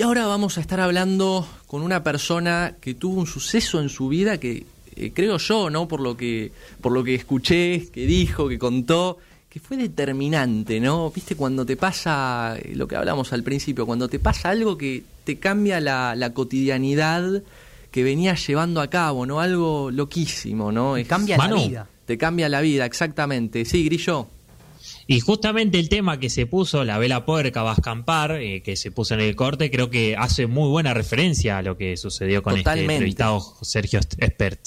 Y ahora vamos a estar hablando con una persona que tuvo un suceso en su vida que eh, creo yo, ¿no? Por lo que por lo que escuché, que dijo, que contó, que fue determinante, ¿no? Viste cuando te pasa eh, lo que hablamos al principio, cuando te pasa algo que te cambia la, la cotidianidad que venías llevando a cabo, ¿no? Algo loquísimo, ¿no? Te cambia la vida. Te cambia la vida, exactamente. Sí, Grillo. Y justamente el tema que se puso, la vela puerca va a escampar, eh, que se puso en el corte, creo que hace muy buena referencia a lo que sucedió con este entrevistado Sergio Espert.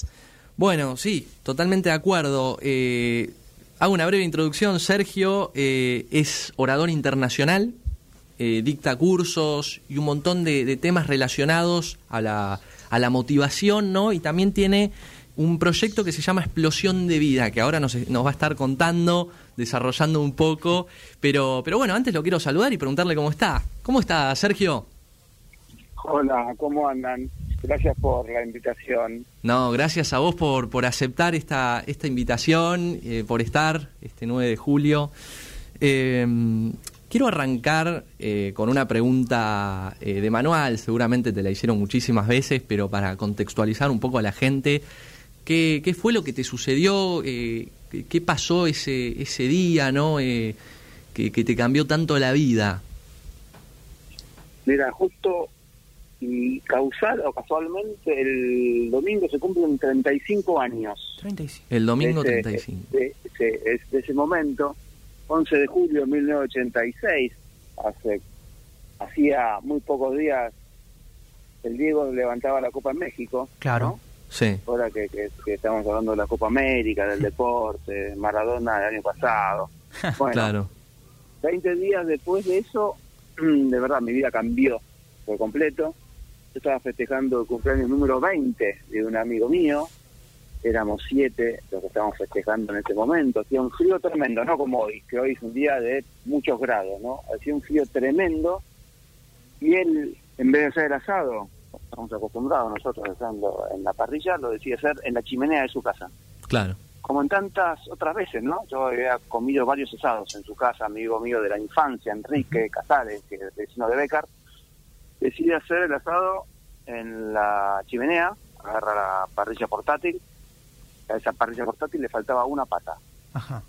Bueno, sí, totalmente de acuerdo. Eh, hago una breve introducción. Sergio eh, es orador internacional, dicta cursos y un montón de, temas relacionados a la, a la motivación, ¿no? Y también tiene un proyecto que se llama Explosión de Vida, que ahora nos, nos va a estar contando desarrollando un poco. Pero, pero bueno, antes lo quiero saludar y preguntarle cómo está. ¿Cómo está, Sergio? Hola, ¿cómo andan? Gracias por la invitación. No, gracias a vos por, por aceptar esta, esta invitación, eh, por estar este 9 de julio. Eh, quiero arrancar eh, con una pregunta de manual, seguramente te la hicieron muchísimas veces, pero para contextualizar un poco a la gente, ¿qué, qué fue lo que te sucedió? ¿Qué pasó ese, ese día, no? Eh, que, te cambió tanto la vida. Mira, justo y causal o casualmente el domingo se cumplen 35 años. 35. El domingo 35. De, de, de, ese momento, 11 de julio de 1986, hace hacía muy pocos días, el Diego levantaba la Copa en México. Claro. Sí. Ahora que, que, estamos hablando de la Copa América, del deporte, Maradona del año pasado. Bueno, claro. 20 días después de eso, de verdad, mi vida cambió por completo. Yo estaba festejando el cumpleaños número 20 de un amigo mío. Éramos siete los que estábamos festejando en ese momento. Hacía un frío tremendo, no como hoy, que hoy es un día de muchos grados, ¿no? Hacía un frío tremendo. Y él, en vez de hacer el asado, estamos acostumbrados nosotros estando en la parrilla, lo decía hacer en la chimenea de su casa. Claro. Como en tantas otras veces, ¿no? Yo había comido varios asados en su casa, amigo mío de la infancia, Enrique Casares, que es vecino de Becar, decide hacer el asado en la chimenea, agarra la parrilla portátil, a esa parrilla portátil le faltaba una pata.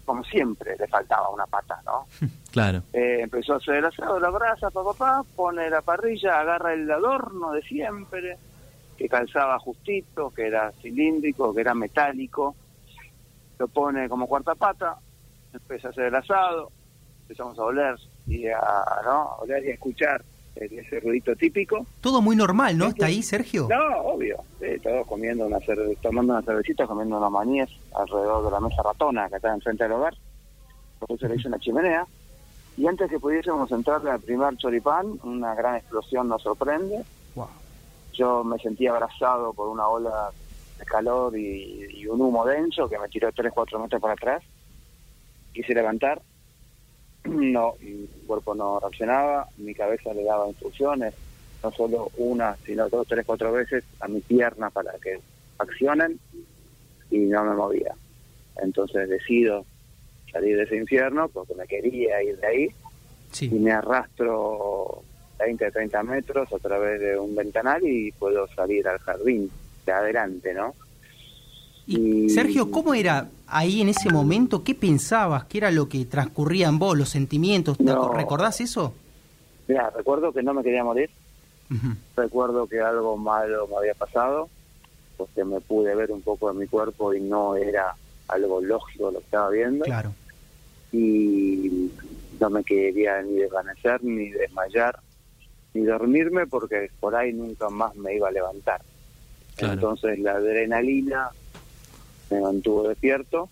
Como siempre le faltaba una pata, ¿no? Claro. Eh, empezó a hacer el asado, la brasa, papá, papá, pone la parrilla, agarra el adorno de siempre, que calzaba justito, que era cilíndrico, que era metálico, lo pone como cuarta pata, empieza a hacer el asado, empezamos a oler y a, ¿no? oler y a escuchar ese ruidito típico. Todo muy normal, ¿no? ¿Está ahí, Sergio? No, obvio. todos comiendo una tomando una cervecita, comiendo una maníes alrededor de la mesa ratona que está enfrente del hogar. Después se le hizo una chimenea. Y antes que pudiésemos entrar al primer choripán, una gran explosión nos sorprende. Yo me sentí abrazado por una ola de calor y, y un humo denso que me tiró 3-4 metros para atrás. Quise levantar no, mi cuerpo no reaccionaba, mi cabeza le daba instrucciones, no solo una, sino dos, tres, cuatro veces a mi pierna para que accionen y no me movía. Entonces decido salir de ese infierno porque me quería ir de ahí y me arrastro 20, 30 metros a través de un ventanal y puedo salir al jardín de adelante, ¿no? Y, Sergio, ¿cómo era ahí en ese momento? ¿Qué pensabas? ¿Qué era lo que transcurría en vos, los sentimientos? ¿Recordás eso? Mira, recuerdo que no me quería morir. Recuerdo que algo malo me había pasado, porque me pude ver un poco de mi cuerpo y no era algo lógico lo que estaba viendo. Claro. Y no me quería ni desvanecer, ni desmayar, ni dormirme, porque por ahí nunca más me iba a levantar. Entonces la adrenalina me mantuvo despierto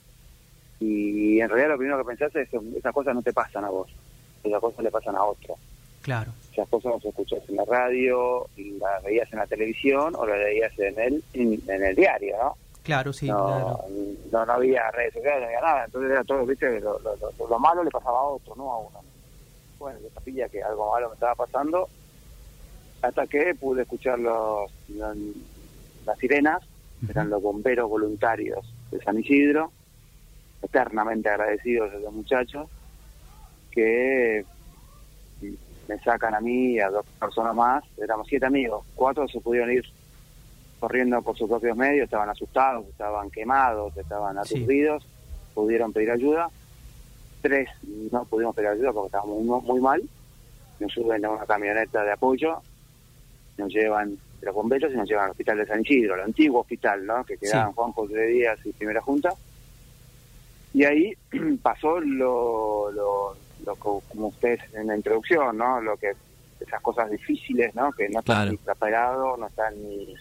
y en realidad lo primero que pensaste es que esas cosas no te pasan a vos, esas cosas le pasan a otro. Claro. Esas cosas las escuchás en la radio, y las veías en la televisión o las veías en el, en, el diario, ¿no? Claro, sí. No, no, había redes sociales, no había nada. Entonces era todo, viste, lo, lo, malo le pasaba a otro, no a uno. Bueno, yo sabía que algo malo me estaba pasando hasta que pude escuchar los, las sirenas eran los bomberos voluntarios de San Isidro, eternamente agradecidos a esos muchachos, que me sacan a mí y a dos personas más, éramos siete amigos, cuatro se pudieron ir corriendo por sus propios medios, estaban asustados, estaban quemados, estaban aturdidos, pudieron pedir ayuda, tres no pudimos pedir ayuda porque estábamos muy, muy mal, nos suben a una camioneta de apoyo, nos llevan de los bomberos y nos llevan al hospital de San Isidro, el antiguo hospital, ¿no? que quedaba en Juan José Díaz y Primera Junta. Y ahí pasó lo, lo, lo como ustedes en la introducción, ¿no? Lo que esas cosas difíciles, ¿no? Que no están ni preparado, no están ni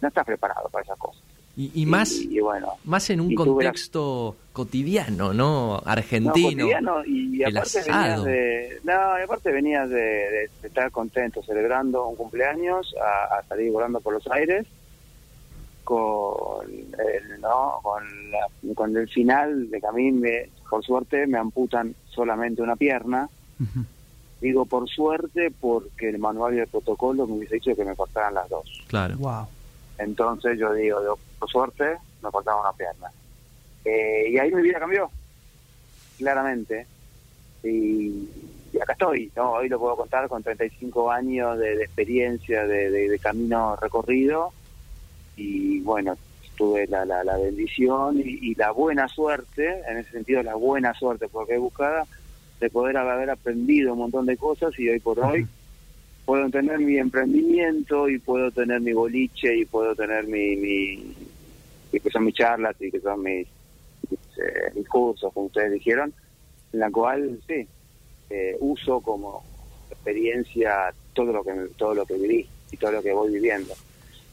no estás preparado para esas cosas. Y, más, bueno, más en un contexto cotidiano, ¿no? Argentino. y, aparte venías de, no, aparte venías de, estar contento celebrando un cumpleaños a, salir volando por los aires con el, ¿no? con, con el final de que a mí, me, por suerte, me amputan solamente una pierna. Digo por suerte porque el manual del protocolo me hubiese dicho que me cortaran las dos. Claro. Wow. Entonces yo digo, por suerte, me cortaba una pierna. Eh, y ahí mi vida cambió, claramente. Y, acá estoy, ¿no? Hoy lo puedo contar con 35 años de, experiencia, de, camino recorrido. Y bueno, tuve la, la, bendición y, la buena suerte, en ese sentido la buena suerte, porque he buscada, de poder haber aprendido un montón de cosas y hoy por hoy puedo tener mi emprendimiento y puedo tener mi boliche y puedo tener mi, mi que son mis charlas y que son mis, mis, eh, cursos, como ustedes dijeron, en la cual sí eh, uso como experiencia todo lo que todo lo que viví y todo lo que voy viviendo.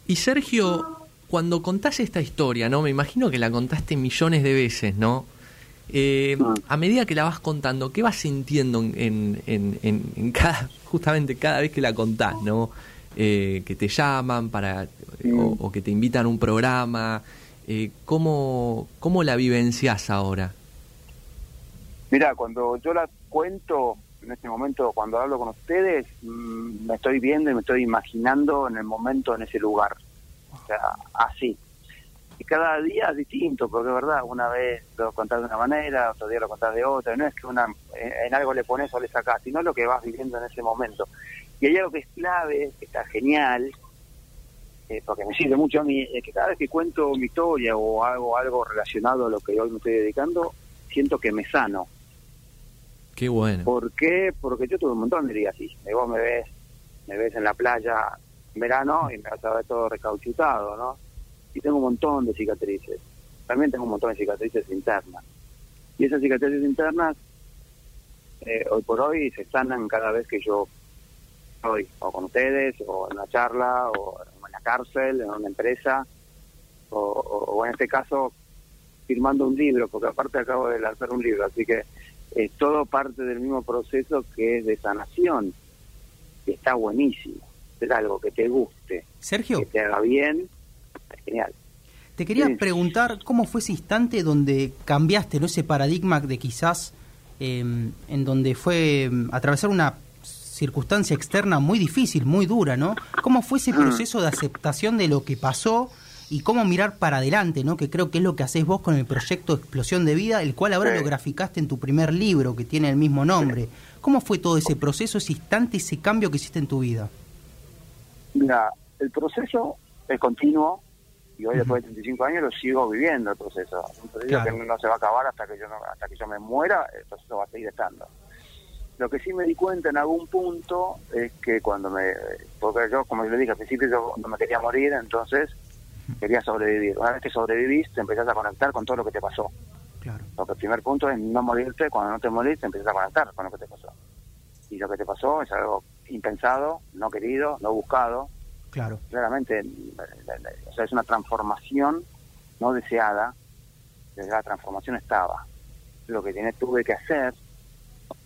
Y Sergio, cuando contás esta historia, ¿no? Me imagino que la contaste millones de veces, ¿no? Eh, ah. A medida que la vas contando, ¿qué vas sintiendo en, en, en, cada, justamente cada vez que la contás, ¿no? Eh, que te llaman para o, que te invitan a un programa, eh, ¿cómo, ¿cómo la vivencias ahora? Mira, cuando yo la cuento en este momento, cuando hablo con ustedes, mm, me estoy viendo y me estoy imaginando en el momento, en ese lugar. O sea, así y cada día es distinto, porque es verdad, una vez lo contás de una manera, otro día lo contás de otra, no es que una en algo le pones o le sacás, sino lo que vas viviendo en ese momento. Y hay algo que es clave, que está genial, eh, porque me sirve mucho a mí, es que cada vez que cuento mi historia o hago algo relacionado a lo que hoy me estoy dedicando, siento que me sano. Qué bueno. ¿Por qué? Porque yo tuve un montón de días así. Vos me ves, me ves en la playa en verano y me vas a ver todo recauchutado, ¿no? Y tengo un montón de cicatrices. También tengo un montón de cicatrices internas. Y esas cicatrices internas, eh, hoy por hoy, se sanan cada vez que yo estoy o con ustedes, o en una charla, o en la cárcel, en una empresa, o, en este caso, firmando un libro, porque aparte acabo de lanzar un libro, así que es todo parte del mismo proceso que es de sanación, que está buenísimo. Es algo que te guste, Sergio. que te haga bien genial. Te quería preguntar cómo fue ese instante donde cambiaste ¿no? ese paradigma de quizás em, en donde fue em, atravesar una circunstancia externa muy difícil, muy dura, ¿no? ¿Cómo fue ese mm. proceso de aceptación de lo que pasó y cómo mirar para adelante, ¿no? Que creo que es lo que haces vos con el proyecto Explosión de Vida, el cual ahora lo graficaste en tu primer libro que tiene el mismo nombre. ¿Cómo fue todo ese proceso, ese instante, ese cambio que hiciste en tu vida? Mira, el proceso es continuo, y hoy después de 35 años lo sigo viviendo el proceso. Un proceso que no se va a acabar hasta que yo hasta que yo me muera, el proceso va a seguir estando. Lo que sí me di cuenta en algún punto es que cuando me, porque yo como le dije al principio yo no me quería morir, entonces quería sobrevivir. Una vez que sobrevivís te empezás a conectar con todo lo que te pasó. Claro. Porque el primer punto es no morirte, cuando no te morís te empiezas a conectar con lo que te pasó. Y lo que te pasó es algo impensado, no querido, no buscado, Claro. Claramente, o sea, es una transformación no deseada, la transformación estaba. Lo que tiene, tuve que hacer,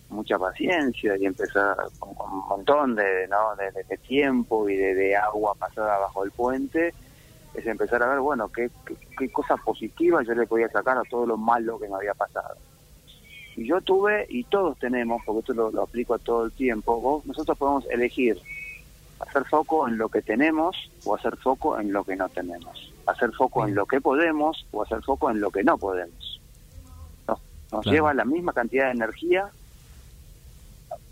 mucha paciencia y empezar con, un montón de, ¿no? de, tiempo y de, agua pasada bajo el puente, es empezar a ver, bueno, qué, qué, cosa positiva yo le podía sacar a todo lo malo que me había pasado. Y yo tuve, y todos tenemos, porque esto lo, lo aplico todo el tiempo, vos, nosotros podemos elegir hacer foco en lo que tenemos o hacer foco en lo que no tenemos, hacer foco en lo que podemos o hacer foco en lo que no podemos. Nos, lleva la misma cantidad de energía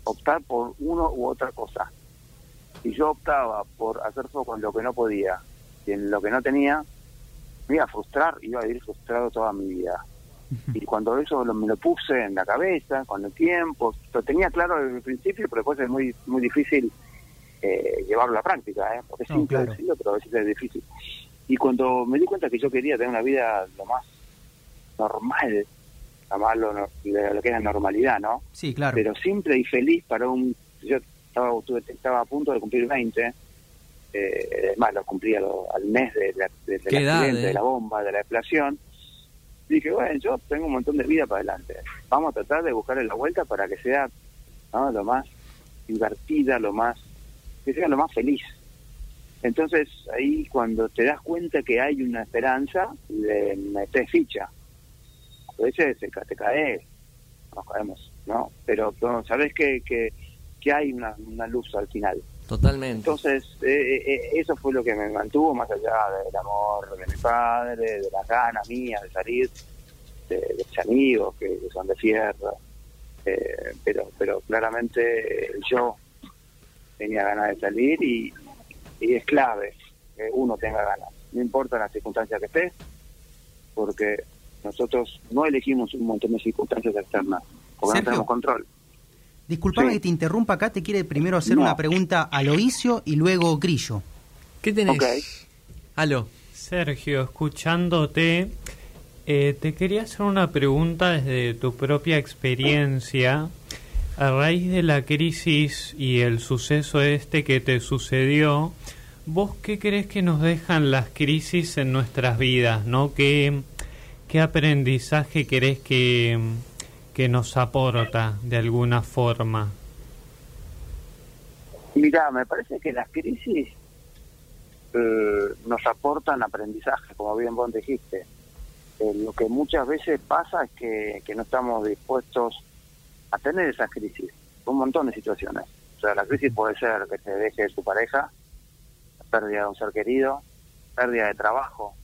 optar por uno u otra cosa. Si yo optaba por hacer foco en lo que no podía y en lo que no tenía, me iba a frustrar, iba a vivir frustrado toda mi vida. Y cuando eso me lo puse en la cabeza, con el tiempo, lo tenía claro desde el principio, pero después es muy muy difícil eh, llevarlo a la práctica, ¿eh? porque es simple decirlo, pero a veces es difícil. Y cuando me di cuenta que yo quería tener una vida lo más normal, llamarlo lo, lo que es la normalidad, ¿no? Sí, claro. Pero simple y feliz para un... Yo estaba, estaba a punto de cumplir 20, eh, más lo cumplí al mes de la, de, de la bomba, de la explosión. Dije, bueno, yo tengo un montón de vida para adelante. Vamos a tratar de buscarle la vuelta para que sea lo más divertida, lo más que sea lo más feliz. Entonces ahí cuando te das cuenta que hay una esperanza, le metes ficha. A veces te, te caes, nos caemos, ¿no? Pero, sabes que, que, que hay una, una, luz al final. Totalmente. Entonces eh, eh, eso fue lo que me mantuvo más allá del amor de mi padre, de las ganas mías de salir, de, mis amigos que, son de fierro. Eh, pero, pero claramente yo tenía ganas de salir y, es clave que uno tenga ganas, no importa la circunstancia que esté, porque nosotros no elegimos un montón de circunstancias externas, porque no tenemos control. Disculpame que te interrumpa acá, te quiere primero hacer una pregunta a Loicio y luego Grillo. ¿Qué tenés? Okay. Aló. Sergio, escuchándote, eh, te quería hacer una pregunta desde tu propia experiencia. A raíz de la crisis y el suceso este que te sucedió, ¿vos qué crees que nos dejan las crisis en nuestras vidas? ¿no? ¿Qué, qué aprendizaje crees que, que nos aporta de alguna forma? Mira, me parece que las crisis eh, nos aportan aprendizaje, como bien vos dijiste. Eh, lo que muchas veces pasa es que, que no estamos dispuestos a tener esas crisis, un montón de situaciones. O sea, la crisis puede ser que te deje tu pareja, pérdida de un ser querido, pérdida de trabajo.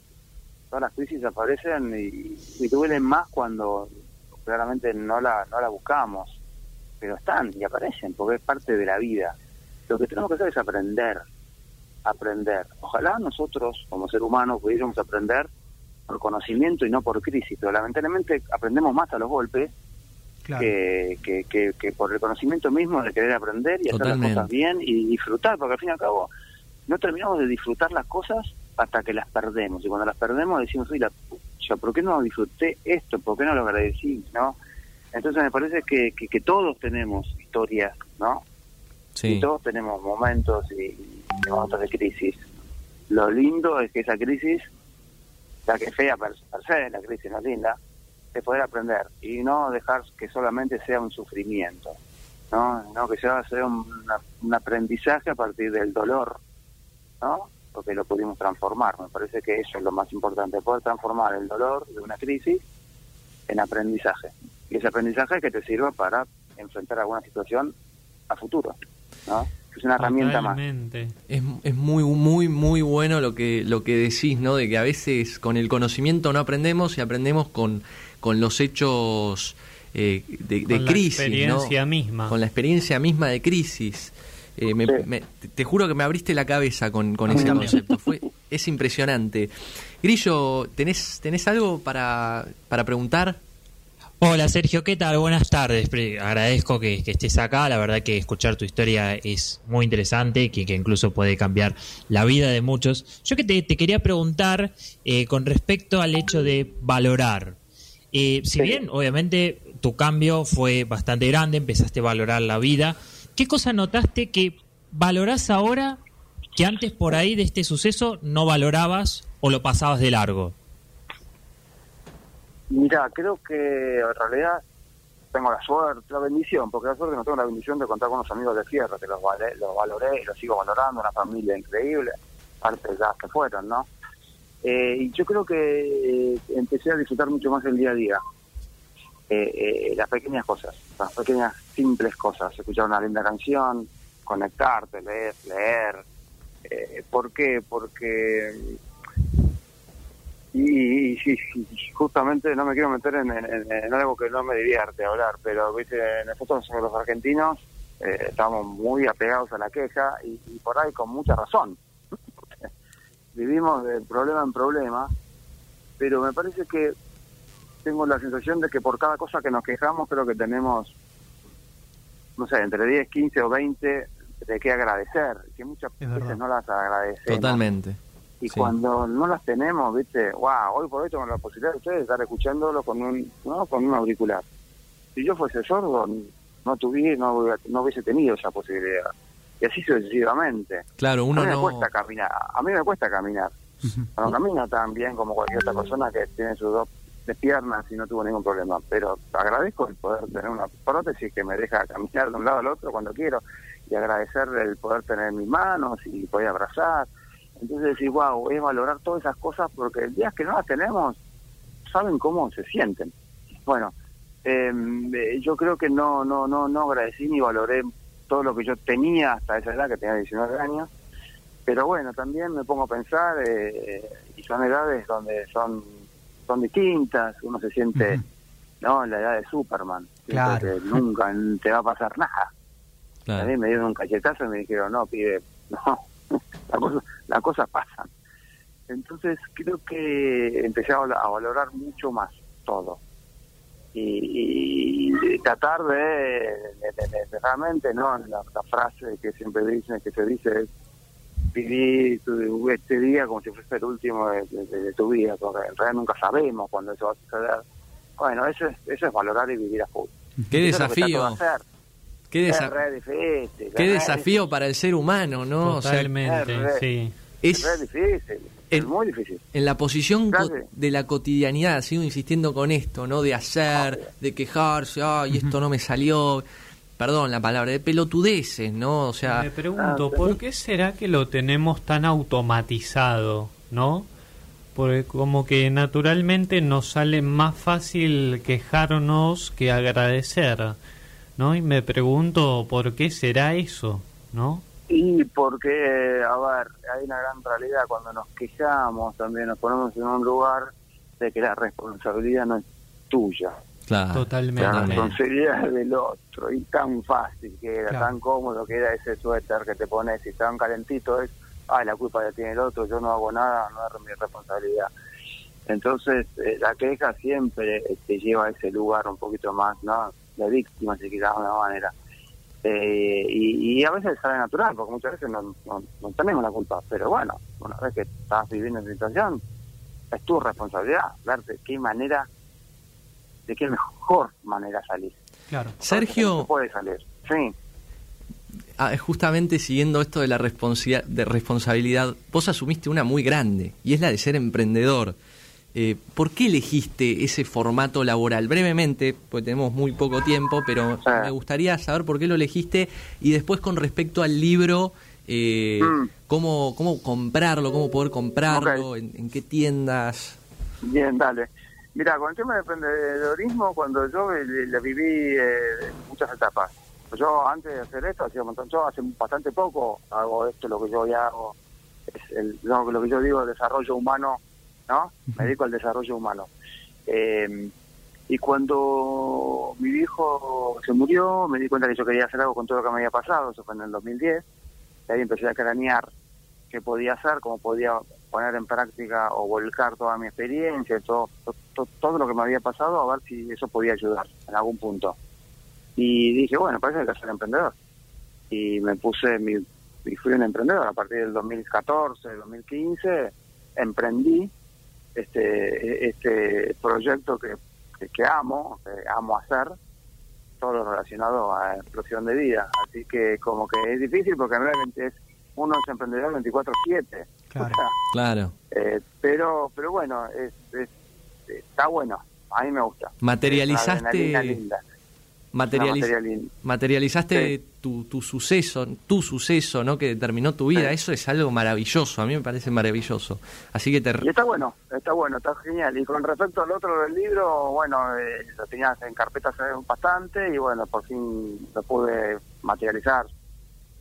Todas las crisis aparecen y, y duelen más cuando claramente no la, no la buscamos, pero están y aparecen porque es parte de la vida. Lo que tenemos que hacer es aprender, aprender. Ojalá nosotros como ser humanos pudiéramos aprender por conocimiento y no por crisis, pero lamentablemente aprendemos más a los golpes que, que, que, por el conocimiento mismo de querer aprender y hacer las cosas bien y disfrutar, porque al fin y al cabo no terminamos de disfrutar las cosas hasta que las perdemos. Y cuando las perdemos decimos, uy, la pucha, ¿por qué no disfruté esto? ¿Por qué no lo agradecí? ¿no? Entonces me parece que, que, todos tenemos historias, ¿no? Sí. Y todos tenemos momentos y, momentos de crisis. Lo lindo es que esa crisis, la que fea per, se, la crisis no es linda, de poder aprender y no dejar que solamente sea un sufrimiento, ¿no? no que sea, sea un, un aprendizaje a partir del dolor, ¿no? porque lo pudimos transformar. Me parece que eso es lo más importante, poder transformar el dolor de una crisis en aprendizaje. Y ese aprendizaje que te sirva para enfrentar alguna situación a futuro, ¿no? Es una herramienta más. Es, es muy, muy, muy bueno lo que, lo que decís, ¿no? De que a veces con el conocimiento no aprendemos y aprendemos con con los hechos eh, de, de con crisis. La experiencia misma. Con la experiencia misma de crisis. Eh, me, te juro que me abriste la cabeza con, con ese concepto. Fue, es impresionante. Grillo, ¿tenés, tenés algo para, para preguntar? Hola Sergio, ¿qué tal? Buenas tardes. Agradezco que, estés acá. La verdad que escuchar tu historia es muy interesante, que, que incluso puede cambiar la vida de muchos. Yo que te, te quería preguntar eh, con respecto al hecho de valorar. Eh, si bien, obviamente, tu cambio fue bastante grande, empezaste a valorar la vida, ¿qué cosa notaste que valorás ahora que antes por ahí de este suceso no valorabas o lo pasabas de largo? Mira, creo que en realidad tengo la suerte, la bendición, porque la suerte no tengo la bendición de contar con unos amigos de fierro, que los, los valoré y los sigo valorando, una familia increíble, parte ya que fueron, ¿no? Eh, y yo creo que eh, empecé a disfrutar mucho más el día a día. Eh, las pequeñas cosas, las pequeñas simples cosas. Escuchar una linda canción, conectarte, leer, leer. ¿Por qué? Porque... Y, justamente no me quiero meter en, algo que no me divierte hablar, pero ¿viste? nosotros los argentinos eh, estamos muy apegados a la queja y, y por ahí con mucha razón. Vivimos de problema en problema, pero me parece que tengo la sensación de que por cada cosa que nos quejamos creo que tenemos, no sé, entre 10, 15 o 20 de qué agradecer, que muchas Es veces no las agradecemos. Totalmente. Y Sí. cuando no las tenemos, viste, wow, hoy por hoy tengo la posibilidad de ustedes de estar escuchándolo con un, ¿no? con un auricular. Si yo fuese sordo, no tuviera, no, hubiera- no hubiese tenido esa posibilidad. Y así sucesivamente. Claro, uno a mí me no. cuesta caminar, a mí me cuesta caminar. No camino tan bien como cualquier otra persona que tiene sus dos de piernas y no tuvo ningún problema. Pero agradezco el poder tener una prótesis que me deja caminar de un lado al otro cuando quiero y agradecer el poder tener mis manos y poder abrazar. Entonces decir, wow, es valorar todas esas cosas porque el día que no las tenemos, saben cómo se sienten. Bueno, eh, eh, yo creo que no, no, no, no agradecí ni valoré todo lo que yo tenía hasta esa edad, que tenía 19 años. Pero bueno, también me pongo a pensar, eh, y son edades donde son, son distintas, uno se siente, ¿no? En la edad de Superman, Claro. que nunca te va a pasar nada. A Claro. mí me dieron un cachetazo y me dijeron, no, pibe, no, las cosas pasan. Entonces creo que empecé a valorar mucho más todo. Y, y tratar de, de- de- de- de realmente, ¿no? La, la frase que siempre dicen, que se dice es vivir tu- este día como si fuese el último de, de- de tu vida, porque en realidad nunca sabemos cuándo eso va a suceder. Bueno, eso es, eso es valorar y vivir a full. Qué Eso es desafío. hacer. Qué, Es desa- re difícil, qué es desafío para el ser humano, ¿no? O sea, Totalmente, es re- sí. Es, es re difícil, es el- muy difícil. en la posición de la cotidianidad, sigo insistiendo con esto, ¿no? De hacer, de quejarse, ay, esto no me salió, perdón la palabra, de pelotudeces, ¿no? O sea, Me pregunto, Ah, ¿por qué será que lo tenemos tan automatizado, no? Porque como que naturalmente nos sale más fácil quejarnos que agradecer, ¿no? Y me pregunto, ¿por qué será eso, no? Y porque, a ver, hay una gran realidad, cuando nos quejamos también nos ponemos en un lugar de que la responsabilidad no es tuya, claro. la Totalmente. responsabilidad es del otro, y tan fácil que era, Claro. tan cómodo que era ese suéter que te pones y tan calentito es, ay, la culpa la tiene el otro, yo no hago nada, no es mi responsabilidad. Entonces, eh, la queja siempre eh, te lleva a ese lugar un poquito más, ¿no? De víctima, si quieres, de alguna manera. Eh, y, y a veces sale natural, porque muchas veces no, no, no tenemos la culpa. Pero bueno, una vez que estás viviendo esa situación, es tu responsabilidad ver de qué manera, de qué mejor manera salir. Claro. Sergio, Se puede salir, sí. ah, justamente siguiendo esto de la responsia- de responsabilidad, vos asumiste una muy grande, y es la de ser emprendedor. Eh, ¿Por qué elegiste ese formato laboral? Brevemente, porque tenemos muy poco tiempo, pero Sí. me gustaría saber por qué lo elegiste y después con respecto al libro, eh, Mm. cómo, cómo comprarlo, cómo poder comprarlo, en, en qué tiendas. Bien, dale. Mira, con el tema del emprendedorismo, cuando yo le, viví eh, muchas etapas. Yo antes de hacer esto, hacía un montón, yo hace bastante poco hago esto, lo que yo hoy hago, es el, lo, lo que yo digo, desarrollo humano, ¿no? Me dedico al desarrollo humano. Eh, y cuando mi viejo se murió, me di cuenta que yo quería hacer algo con todo lo que me había pasado, eso fue en el 2010, y ahí empecé a cranear qué podía hacer, cómo podía poner en práctica o volcar toda mi experiencia, todo, to- todo lo que me había pasado, a ver si eso podía ayudar en algún punto. Y dije, bueno, parece que hay que ser emprendedor. Y me puse, mi, y fui un emprendedor a partir del 2014, 2015, emprendí este este proyecto que, que, que amo, que amo hacer, todo lo relacionado a explosión de vida. Así que como que es difícil porque realmente es uno es emprendedor 24/7. Claro. O sea, Claro. eh, pero pero bueno, es, es- está bueno, a mí me gusta. Materializaste- Es linda, Materializ- materializaste Sí. tu, tu suceso, tu suceso, ¿no? Que determinó tu vida. Sí. Eso es algo maravilloso. A mí me parece maravilloso. Así que te, Y está bueno, está bueno, está genial. Y con respecto al otro del libro, bueno, eh, lo tenía en carpeta hace bastante y bueno, por fin lo pude materializar.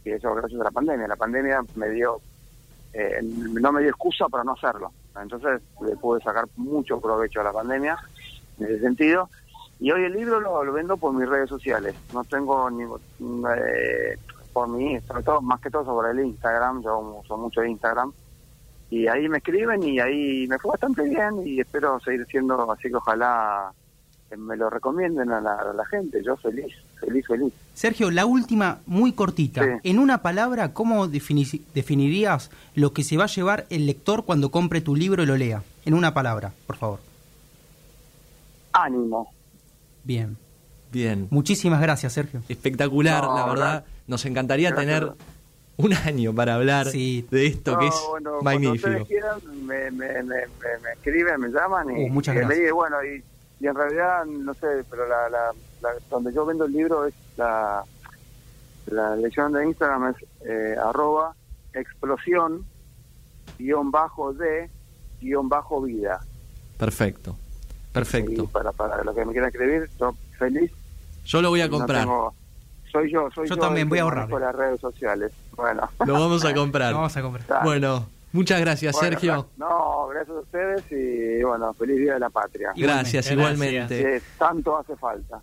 Y eso gracias a la pandemia. La pandemia me dio, eh, no me dio excusa para no hacerlo. Entonces le pude sacar mucho provecho a la pandemia en ese sentido. Y hoy el libro lo, lo vendo por mis redes sociales. No tengo ningún... Eh, por mí, sobre todo, más que todo sobre el Instagram. Yo uso mucho Instagram. Y ahí me escriben y ahí me fue bastante bien y espero seguir siendo así que ojalá me lo recomienden a la, a la gente. Yo feliz, feliz, feliz. Sergio, la última, muy cortita. Sí. En una palabra, ¿cómo defini- definirías lo que se va a llevar el lector cuando compre tu libro y lo lea? En una palabra, por favor. Ánimo. Bien. Bien. Muchísimas gracias, Sergio. Espectacular, No, la verdad. Nos encantaría Gracias. tener un año para hablar Sí. de esto que es bueno, magnífico. ustedes quieran, me, me, me, me- me escriben, me llaman y, Uh, muchas y me gracias. dicen, bueno, y, y en realidad, no sé, pero la, la, la- donde yo vendo el libro es la, la dirección de Instagram es eh, arroba explosión guion bajo de guion bajo vida. Perfecto. Y Perfecto. para, para los que me quieran escribir, yo feliz. Yo lo voy a No comprar. tengo- soy yo, soy Yo yo. también voy a ahorrar. manejo las redes sociales. Bueno. Lo vamos a comprar. Vamos a comprar. Bueno, muchas gracias, Bueno, Sergio. No, gracias a ustedes y bueno, feliz Día de la Patria. Gracias, Gracias. igualmente. Que tanto hace falta.